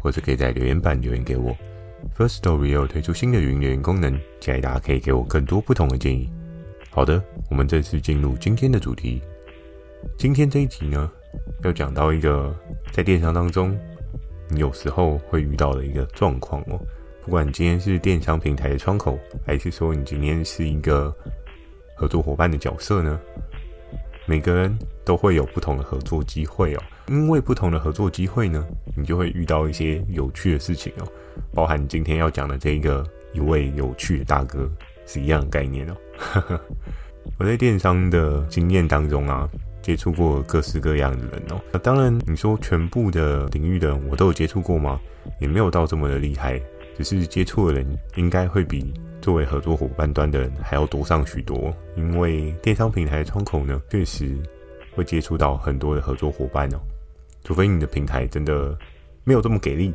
或者可以在留言板留言给我。Firstory 有推出新的语音留言功能，期待大家可以给我更多不同的建议。好的，我们正式进入今天的主题。今天这一集呢，要讲到一个在电商当中你有时候会遇到的一个状况哦。不管你今天是电商平台的窗口，还是说你今天是一个合作伙伴的角色呢，每个人都会有不同的合作机会哦。因为不同的合作机会呢，你就会遇到一些有趣的事情哦，包含今天要讲的这一个一位有趣的大哥是一样的概念哦。我在电商的经验当中啊，接触过各式各样的人哦。那当然，你说全部的领域的人我都有接触过吗？也没有到这么的厉害，只是接触的人应该会比作为合作伙伴端的人还要多上许多。因为电商平台窗口呢，确实会接触到很多的合作伙伴哦。除非你的平台真的没有这么给力，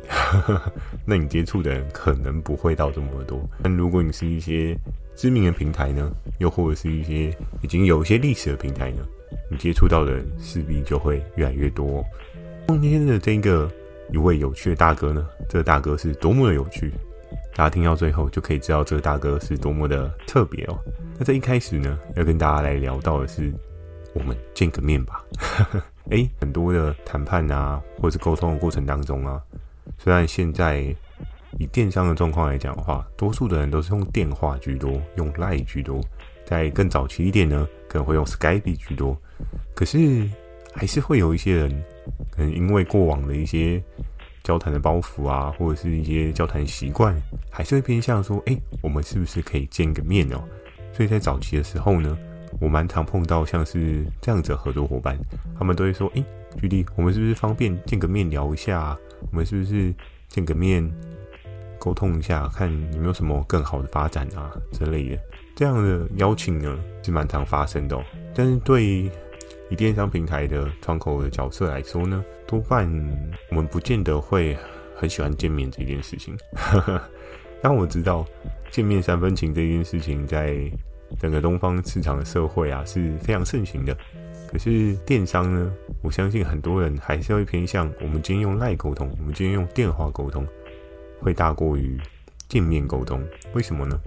那你接触的人可能不会到这么多。但如果你是一些知名的平台呢，又或者是一些已经有一些历史的平台呢，你接触到的人势必就会越来越多。今天的这个一位有趣的大哥呢，这个大哥是多么的有趣，大家听到最后就可以知道这个大哥是多么的特别哦。那在一开始呢，要跟大家来聊到的是，我们见个面吧。诶，很多的谈判啊，或者是沟通的过程当中啊，虽然现在以电商的状况来讲的话，多数的人都是用电话居多，用 Line 居多，在更早期一点呢，可能会用 Skype 居多。可是还是会有一些人，可能因为过往的一些交谈的包袱啊，或者是一些交谈习惯，还是会偏向说，诶，我们是不是可以见个面哦？所以在早期的时候呢。我蛮常碰到像是这样子的合作伙伴，他们都会说：“诶、欸，举例，我们是不是方便见个面聊一下？我们是不是见个面沟通一下，看有没有什么更好的发展啊之类的？”这样的邀请呢是蛮常发生的哦。但是对以电商平台的窗口的角色来说呢，多半我们不见得会很喜欢见面这件事情。但我知道见面三分情这件事情在。整个东方市场的社会啊是非常盛行的，可是电商呢，我相信很多人还是会偏向我们今天用 LINE 沟通，我们今天用电话沟通，会大过于见面沟通。为什么呢？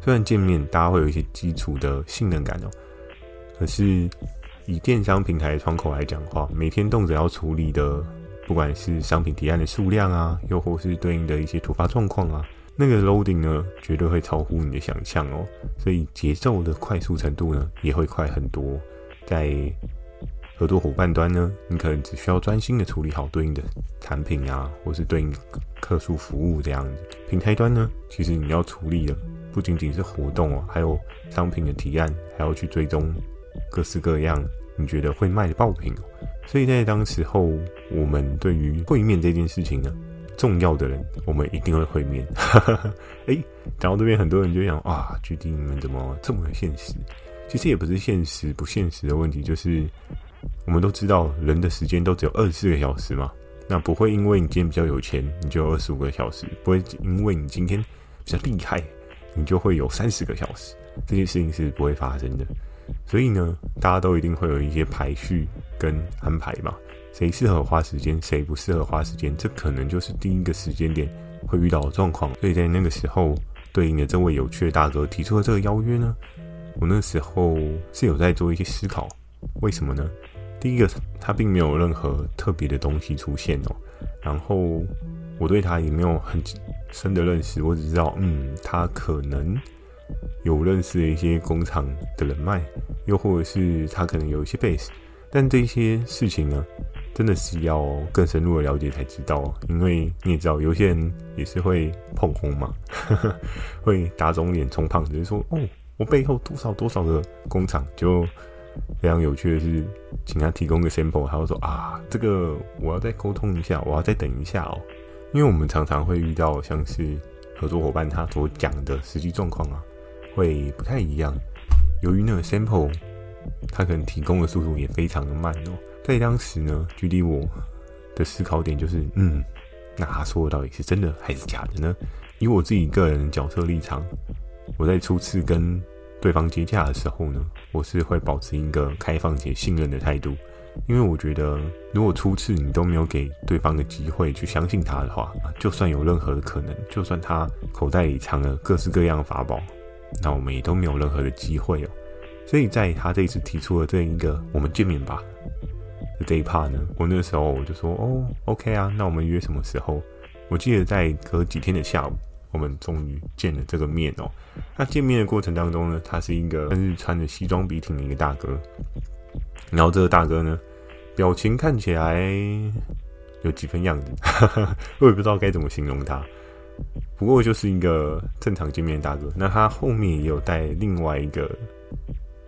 虽然见面大家会有一些基础的信任感哦，可是以电商平台的窗口来讲的话，每天动辄要处理的，不管是商品提案的数量啊，又或是对应的一些突发状况啊。那个 loading 呢，绝对会超乎你的想象哦，所以节奏的快速程度呢，也会快很多。在合作伙伴端呢，你可能只需要专心的处理好对应的产品啊，或是对应客诉服务这样子。平台端呢，其实你要处理的不仅仅是活动哦，还有商品的提案，还要去追踪各式各样你觉得会卖的爆品哦。所以在当时候，我们对于会面这件事情呢，重要的人，我们一定会会面。哎，讲到这边，很多人就想：哇，GD 你们怎么这么现实？其实也不是现实不现实的问题，就是我们都知道，人的时间都只有二十四个小时嘛。那不会因为你今天比较有钱，你就有二十五个小时；不会因为你今天比较厉害，你就会有三十个小时。这些事情是不会发生的。所以呢，大家都一定会有一些排序跟安排嘛。谁适合花时间，谁不适合花时间，这可能就是第一个时间点会遇到的状况。所以在那个时候，对应的这位有趣的大哥提出了这个邀约呢，我那时候是有在做一些思考。为什么呢？第一个，他并没有任何特别的东西出现哦。然后我对他也没有很深的认识，我只知道，嗯，他可能有认识的一些工厂的人脉，又或者是他可能有一些 base，但这些事情呢，真的是要更深入的了解才知道，因为你也知道，有些人也是会碰红嘛，呵 呵会打肿脸充胖子，就是说哦，我背后多少多少个工厂，就非常有趣的是，请他提供个 sample，他会说啊，这个我要再沟通一下，我要再等一下哦，因为我们常常会遇到像是合作伙伴他所讲的实际状况啊，会不太一样。由于那个 sample，他可能提供的速度也非常的慢哦。在当时呢，距离我的思考点就是，嗯，那他说的到底是真的还是假的呢？以我自己个人的角色立场，我在初次跟对方接洽的时候呢，我是会保持一个开放且信任的态度，因为我觉得，如果初次你都没有给对方的机会去相信他的话，就算有任何的可能，就算他口袋里藏了各式各样的法宝，那我们也都没有任何的机会哦。所以在他这一次提出了这一个“我们见面吧”。这一 part 呢，我那时候我就说哦，OK 啊，那我们约什么时候？我记得在隔几天的下午，我们终于见了这个面哦。那见面的过程当中呢，他是一个是穿着西装笔挺的一个大哥，然后这个大哥呢，表情看起来有几分样子，我也不知道该怎么形容他。不过就是一个正常见面的大哥。那他后面也有带另外一个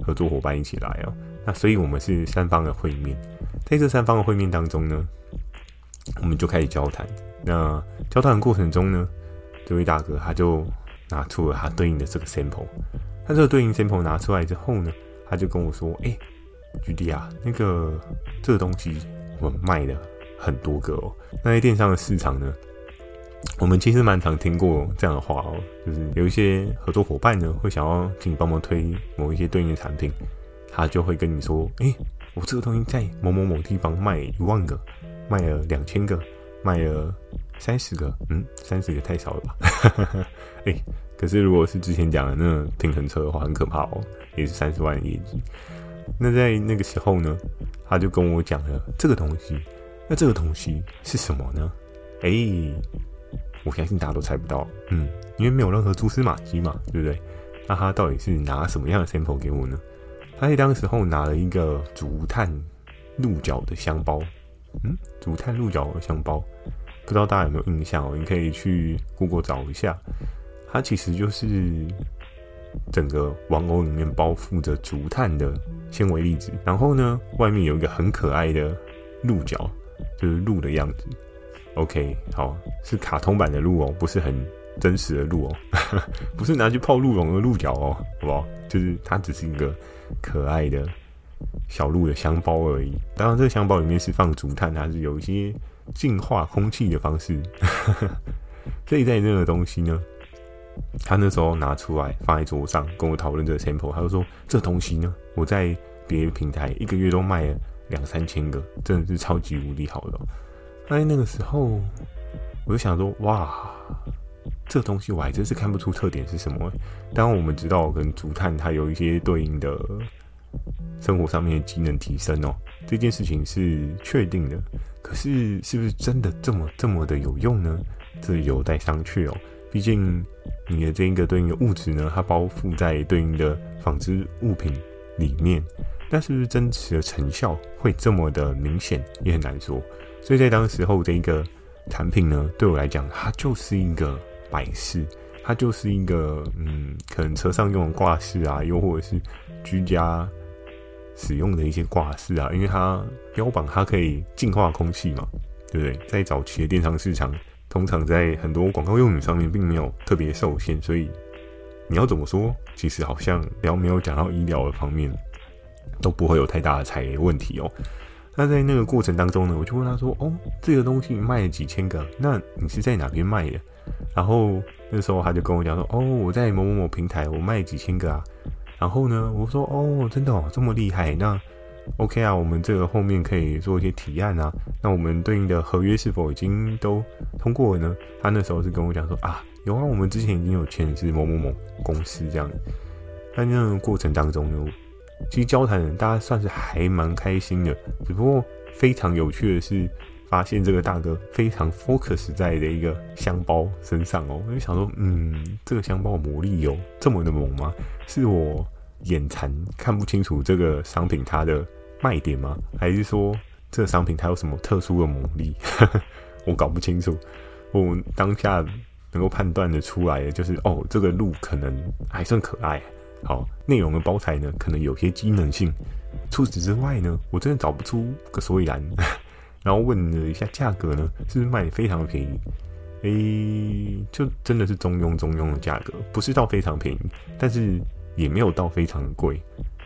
合作伙伴一起来哦。那所以我们是三方的会面。在这三方的会面当中呢，我们就开始交谈。那交谈的过程中呢，这位大哥他就拿出了他对应的这个 sample。他这个对应 sample 拿出来之后呢，他就跟我说：“哎、欸，居弟啊，那个这个东西我们卖了很多个哦。那在电商的市场呢，我们其实蛮常听过这样的话哦，就是有一些合作伙伴呢会想要请你帮忙推某一些对应的产品，他就会跟你说：哎、”我这个东西在某某某地方卖一万个，卖了两千个，卖了三十个，嗯，三十个太少了吧？哎、欸，可是如果是之前讲的那平衡车的话，很可怕哦，也是三十万业绩。那在那个时候呢，他就跟我讲了这个东西。那这个东西是什么呢？哎、我相信大家都猜不到，嗯，因为没有任何蛛丝马迹嘛，对不对？那他到底是拿什么样的 sample 给我呢？他在当时候拿了一个竹炭鹿角的香包，嗯，竹炭鹿角的香包，不知道大家有没有印象哦？你可以去 Google 找一下，它其实就是整个玩偶里面包覆着竹炭的纤维粒子，然后呢，外面有一个很可爱的鹿角，就是鹿的样子。OK，好，是卡通版的鹿哦，不是很真实的鹿哦，不是拿去泡鹿茸的鹿角哦，好不好？就是它只是一个。可爱的小鹿的香包而已。当然，这个香包里面是放竹炭，它是有一些净化空气的方式。所以在这个东西呢，他那时候拿出来放在桌上，跟我讨论这个 sample。他就说：“这东西呢，我在别的平台一个月都卖了两三千个，真的是超级无敌好的。”那那个时候，我就想说：“哇！”这东西我还真是看不出特点是什么。当然我们知道，跟竹炭它有一些对应的生活上面的机能提升哦，这件事情是确定的。可是，是不是真的这么这么的有用呢？这有待商榷哦。毕竟你的这一个对应的物质呢，它包覆在对应的纺织物品里面，但是不是真实的成效会这么的明显，也很难说。所以在当时候这个产品呢，对我来讲，它就是一个。摆饰，它就是一个嗯，可能车上用的挂饰啊，又或者是居家使用的一些挂饰啊，因为它标榜它可以净化空气嘛，对不对？在早期的电商市场，通常在很多广告用语上面并没有特别受限，所以你要怎么说，其实好像聊没有讲到医疗的方面，都不会有太大的踩雷问题哦。那在那个过程当中呢，我就问他说：“哦，这个东西卖了几千个，那你是在哪边卖的？”然后那时候他就跟我讲说：“哦，我在某某某平台，我卖几千个啊。”然后呢，我说：“哦，真的哦，这么厉害？那 OK 啊，我们这个后面可以做一些提案啊。那我们对应的合约是否已经都通过了呢？”他那时候是跟我讲说：“啊，有啊，我们之前已经有签的是某某某公司这样。”在那个过程当中呢，其实交谈人大家算是还蛮开心的，只不过非常有趣的是。发现这个大哥非常 focus 在的一个香包身上哦，我就想说，嗯，这个香包魔力有这么的猛吗？是我眼馋看不清楚这个商品它的卖点吗？还是说这个商品它有什么特殊的魔力？我搞不清楚。我当下能够判断的出来的就是，哦，这个鹿可能还算可爱。好，内容的包材呢，可能有些机能性。除此之外呢，我真的找不出个所以然。然后问了一下价格呢，是不是卖的非常的便宜？诶，就真的是中庸中庸的价格，不是到非常便宜，但是也没有到非常的贵，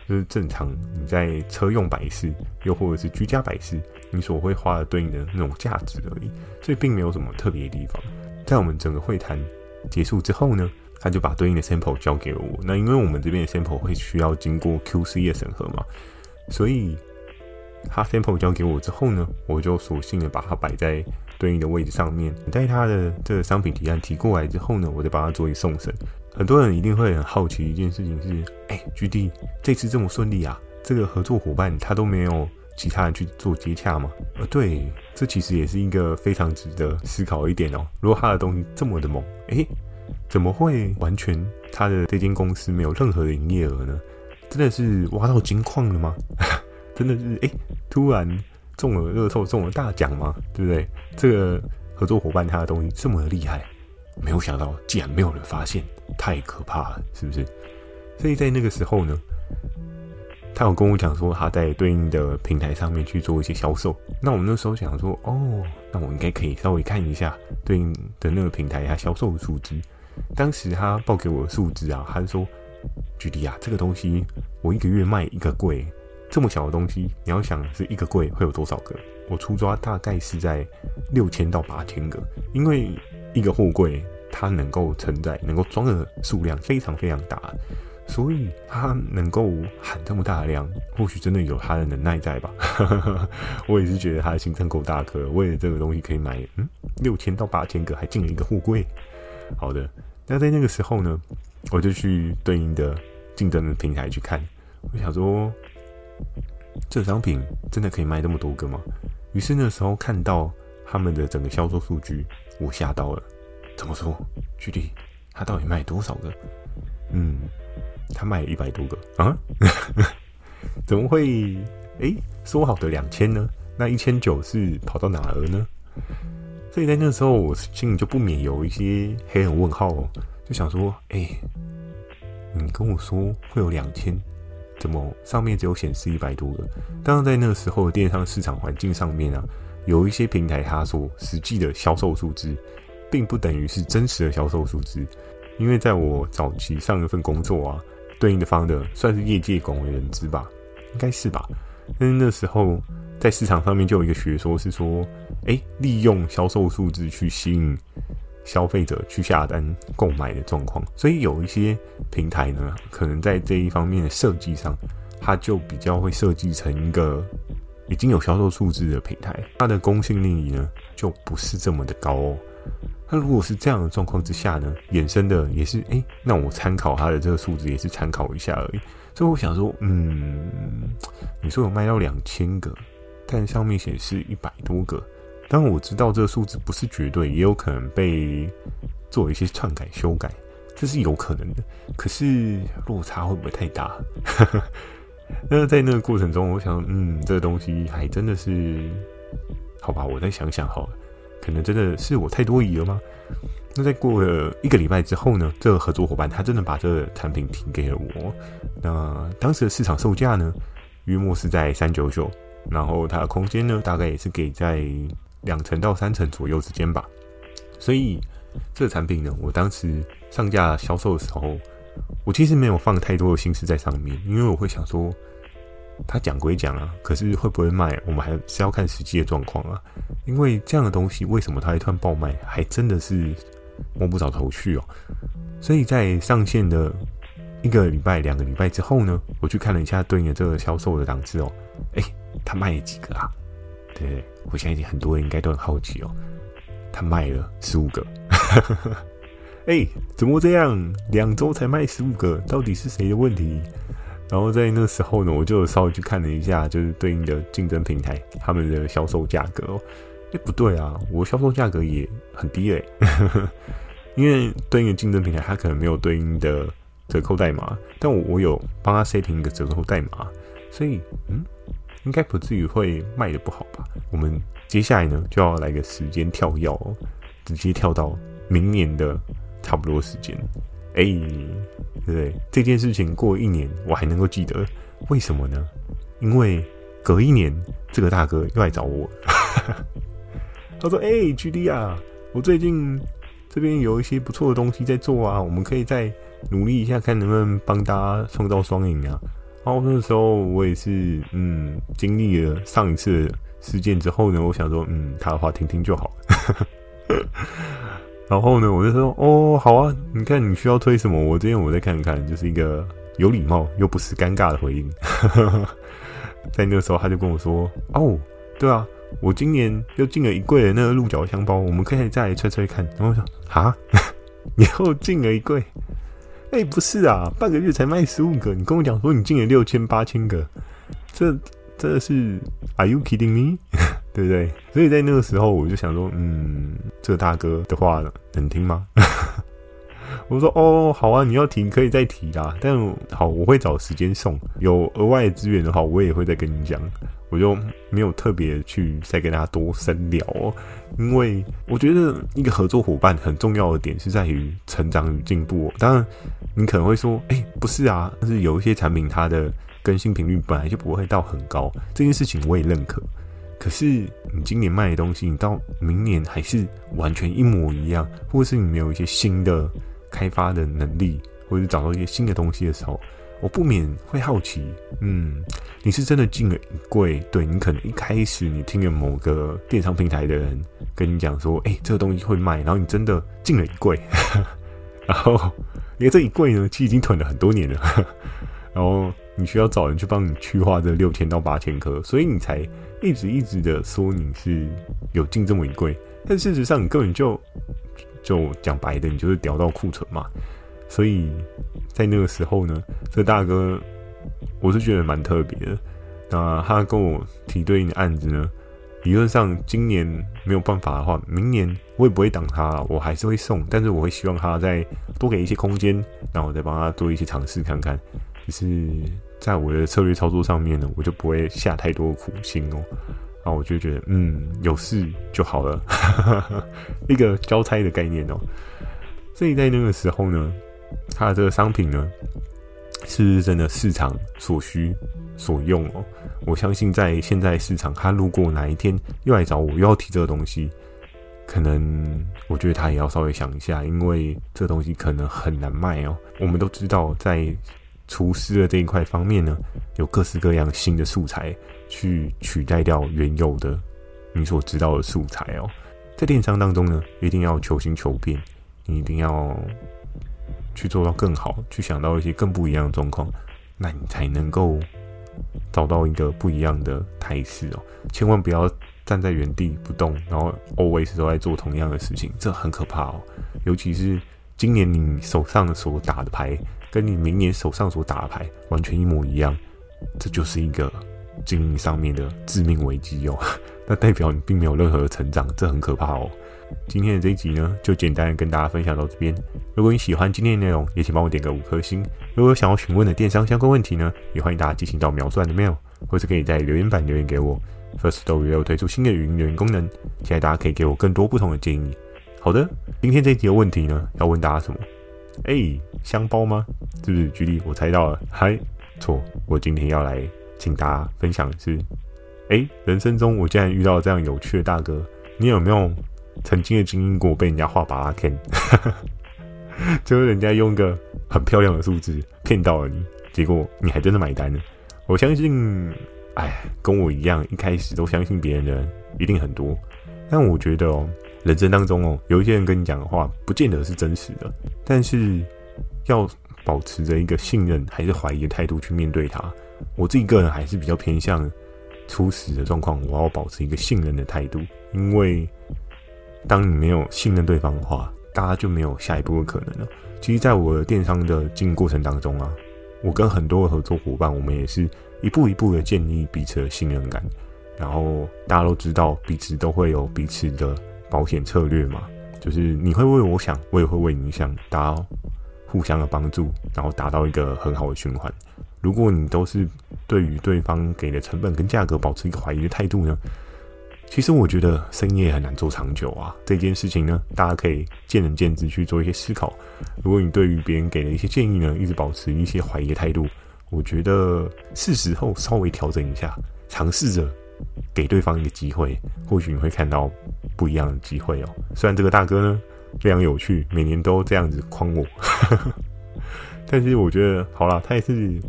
就是正常你在车用摆饰，又或者是居家摆饰，你所会花的对应的那种价值而已，所以并没有什么特别的地方。在我们整个会谈结束之后呢，他就把对应的 sample 交给我。那因为我们这边的 sample 会需要经过 QC 的审核嘛，所以他 sample 交给我之后呢，我就索性的把它摆在。对应的位置上面，待他的这个商品提案提过来之后呢，我再把它做一送审。很多人一定会很好奇一件事情是：哎，GD 这次这么顺利啊，这个合作伙伴他都没有其他人去做接洽吗？呃，对，这其实也是一个非常值得思考一点哦。如果他的东西这么的猛，哎，怎么会完全他的这间公司没有任何的营业额呢？真的是挖到金矿了吗？真的是哎，突然。中了乐透，中了大奖吗？对不对？这个合作伙伴他的东西这么的厉害，没有想到竟然没有人发现，太可怕了，是不是？所以在那个时候呢，他有跟我讲说他在对应的平台上面去做一些销售。那我们那时候想说，哦，那我应该可以稍微看一下对应的那个平台他销售的数字。当时他报给我的数字啊，他说，举例啊，这个东西我一个月卖一个柜。这么小的东西，你要想是一个柜会有多少个？我出抓大概是在六千到八千个，因为一个货柜它能够承载、能够装的数量非常非常大，所以它能够喊这么大的量，或许真的有它的能耐在吧？我也是觉得它的心脏够大颗，为了这个东西可以买嗯六千到八千个，还进了一个货柜。好的，那在那个时候呢，我就去对应的竞争的平台去看，我想说。这商品真的可以卖那么多个吗？于是那时候看到他们的整个销售数据，我吓到了。怎么说？具体他到底卖多少个？嗯，他卖了一百多个啊？怎么会？哎，说好的两千呢？那一千九是跑到哪儿呢？所以在那时候，我心里就不免有一些黑人问号哦，就想说：哎，你跟我说会有两千？怎么上面只有显示一百多个？当然，在那个时候的电商市场环境上面啊，有一些平台它所实际的销售数字，并不等于是真实的销售数字。因为在我早期上一份工作啊，对应的方的算是业界广为人知吧，应该是吧。但是那时候在市场上面就有一个学说是说，哎，利用销售数字去吸引。消费者去下单购买的状况，所以有一些平台呢，可能在这一方面的设计上，它就比较会设计成一个已经有销售数字的平台，它的公信力呢就不是这么的高哦。那如果是这样的状况之下呢，衍生的也是，哎，那我参考它的这个数字也是参考一下而已。所以我想说，嗯，你说有卖到两千个，但上面显示一百多个。当然我知道这个数字不是绝对，也有可能被做一些篡改、修改，这是有可能的。可是落差会不会太大？那在那个过程中，我想，嗯，这个东西还真的是好吧？我再想想好了，可能真的是我太多疑了吗？那在过了一个礼拜之后呢，这个合作伙伴他真的把这个产品提给了我。那当时的市场售价呢，约莫是在三九九，然后它的空间呢，大概也是给在。两成到三成左右之间吧，所以这个产品呢，我当时上架销售的时候，我其实没有放太多的心思在上面，因为我会想说，他讲归讲啊，可是会不会卖，我们还是要看实际的状况啊。因为这样的东西，为什么它会突然爆卖，还真的是摸不着头绪哦。所以在上线的一个礼拜、两个礼拜之后呢，我去看了一下对应的这个销售的档次哦，诶，他卖了几个啊？对，我相信很多人应该都很好奇哦。他卖了十五个，哎、怎么这样？两周才卖十五个，到底是谁的问题？然后在那时候呢，我就稍微去看了一下，就是对应的竞争平台他们的销售价格哦。哎、不对啊，我销售价格也很低哎，因为对应的竞争平台它可能没有对应的折扣代码，但我我有帮他 setting 一个折扣代码，所以嗯。应该不至于会卖得不好吧？我们接下来呢就要来个时间跳跃哦，直接跳到明年的差不多时间。哎，对不对？这件事情过一年我还能够记得，为什么呢？因为隔一年这个大哥又来找我，他说：“哎，GD 啊，我最近这边有一些不错的东西在做啊，我们可以再努力一下，看能不能帮大家创造双赢啊。然后那个时候我也是，嗯，经历了上一次事件之后呢，我想说，嗯，他的话听听就好。然后呢，我就说，哦，好啊，你看你需要推什么，我这边我再看看，就是一个有礼貌又不失尴尬的回应。在那个时候，他就跟我说，哦，对啊。我今年又进了一柜的那个鹿角香包，我们可以再来吹吹看。然后我想，啊，你又进了一柜？哎、不是啊，半个月才卖十五个，你跟我讲说你进了六千八千个，这这是 Are you kidding me？对不对？所以在那个时候，我就想说，嗯，这大哥的话能听吗？我说哦，好啊，你要提可以再提啦。但好，我会找时间送。有额外的资源的话，我也会再跟你讲。我就没有特别去再跟大家多深聊哦，因为我觉得一个合作伙伴很重要的点是在于成长与进步哦。当然，你可能会说，哎，不是啊，但是有一些产品它的更新频率本来就不会到很高，这件事情我也认可。可是你今年卖的东西，你到明年还是完全一模一样，或者是你没有一些新的开发的能力，或者找到一些新的东西的时候，我不免会好奇，嗯，你是真的进了一柜？对，你可能一开始你听了某个电商平台的人跟你讲说，哎、这个东西会卖，然后你真的进了一柜，然后因为这一柜呢，其实已经囤了很多年了，然后你需要找人去帮你去化这六千到八千颗，所以你才一直一直的说你是有进这么一柜，但事实上你根本就。就讲白的，你就是屌到库存嘛。所以在那个时候呢，这大哥我是觉得蛮特别的。那他跟我提对应的案子呢，理论上今年没有办法的话，明年我也不会挡他，我还是会送。但是我会希望他再多给一些空间，然后我再帮他做一些尝试看看。只是在我的策略操作上面呢，我就不会下太多苦心哦。然后我就觉得，嗯，有事就好了，一个交差的概念哦。所以在那个时候呢，他的这个商品呢，是不是真的市场所需所用哦？我相信在现在市场，他如果哪一天又来找我，又要提这个东西，可能我觉得他也要稍微想一下，因为这东西可能很难卖哦。我们都知道，在厨师的这一块方面呢，有各式各样新的素材。去取代掉原有的你所知道的素材哦，在电商当中呢，一定要求新求变，你一定要去做到更好，去想到一些更不一样的状况，那你才能够找到一个不一样的态势哦。千万不要站在原地不动，然后 always 都在做同样的事情，这很可怕哦。尤其是今年你手上所打的牌，跟你明年手上所打的牌完全一模一样，这就是一个。经营上面的致命危机哦，那代表你并没有任何的成长，这很可怕哦。今天的这一集呢，就简单跟大家分享到这边。如果你喜欢今天的内容，也请帮我点个五颗星。如果有想要询问的电商相关问题呢，也欢迎大家进行到描述栏的 mail，或是可以在留言板留言给我。Firstory 有推出新的语音留言功能，期待大家可以给我更多不同的建议。好的，今天这一集的问题呢，要问大家什么？哎、欸，香包吗？是不是？举例，我猜到了。嗨，错，我今天要来。请大家分享的是，哎、人生中我竟然遇到这样有趣的大哥，你有没有曾经的经历过被人家画芭乐 can？就是人家用个很漂亮的数字骗到了你，结果你还真的买单了。我相信，哎，跟我一样，一开始都相信别人的人一定很多。但我觉得哦，人生当中哦，有一些人跟你讲的话，不见得是真实的，但是要保持着一个信任还是怀疑的态度去面对它。我自己个人还是比较偏向初始的状况，我要保持一个信任的态度，因为当你没有信任对方的话，大家就没有下一步的可能了。其实，在我的电商的经营过程当中啊，我跟很多的合作伙伴，我们也是一步一步的建立彼此的信任感，然后大家都知道彼此都会有彼此的保险策略嘛，就是你会为我想，我也会为你想，大家互相的帮助，然后达到一个很好的循环。如果你都是对于对方给的成本跟价格保持一个怀疑的态度呢，其实我觉得生意很难做长久啊。这件事情呢，大家可以见仁见智去做一些思考。如果你对于别人给的一些建议呢，一直保持一些怀疑的态度，我觉得是时候稍微调整一下，尝试着给对方一个机会，或许你会看到不一样的机会哦。虽然这个大哥呢非常有趣，每年都这样子诓我，但是我觉得好啦，他也是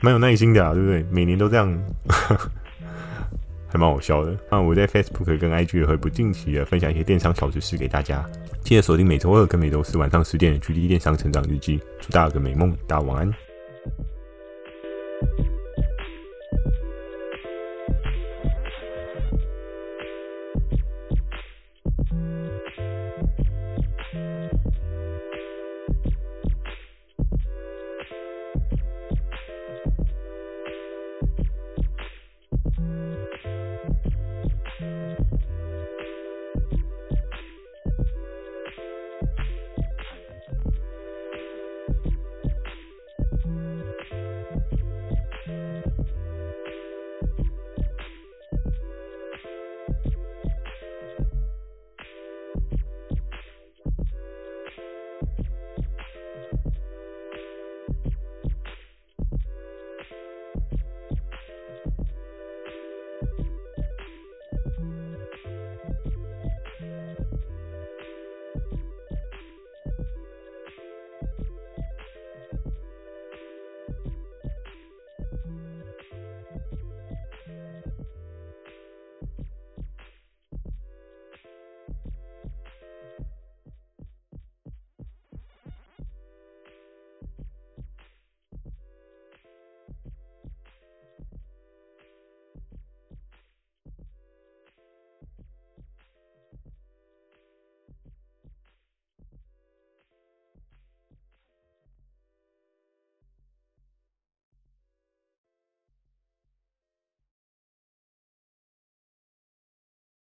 蛮有耐心的啊对不对？每年都这样。还蛮好笑的。那我在 facebook 跟 ig 也会不定期的分享一些电商小知识给大家。记得锁定每周二跟每周四晚上十点的 gd 电商成长日记。祝大家有个美梦大家晚安。